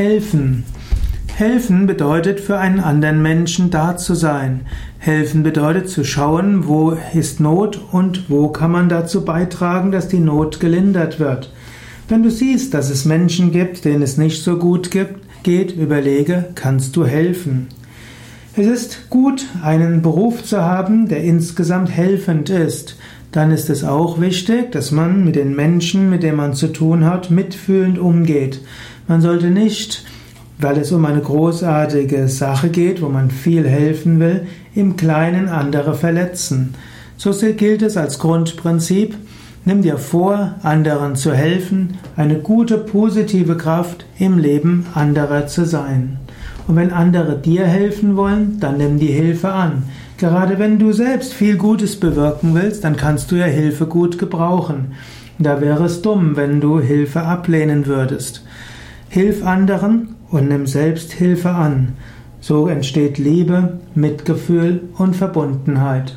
Helfen. Helfen bedeutet für einen anderen Menschen da zu sein. Helfen bedeutet zu schauen, wo ist Not und wo kann man dazu beitragen, dass die Not gelindert wird. Wenn du siehst, dass es Menschen gibt, denen es nicht so gut geht, überlege, kannst du helfen. Es ist gut, einen Beruf zu haben, der insgesamt helfend ist. Dann ist es auch wichtig, dass man mit den Menschen, mit denen man zu tun hat, mitfühlend umgeht. Man sollte nicht, weil es um eine großartige Sache geht, wo man viel helfen will, im Kleinen andere verletzen. So gilt es als Grundprinzip, nimm dir vor, anderen zu helfen, eine gute, positive Kraft im Leben anderer zu sein. Und wenn andere dir helfen wollen, dann nimm die Hilfe an. Gerade wenn du selbst viel Gutes bewirken willst, dann kannst du ja Hilfe gut gebrauchen. Da wäre es dumm, wenn du Hilfe ablehnen würdest. Hilf anderen und nimm selbst Hilfe an. So entsteht Liebe, Mitgefühl und Verbundenheit.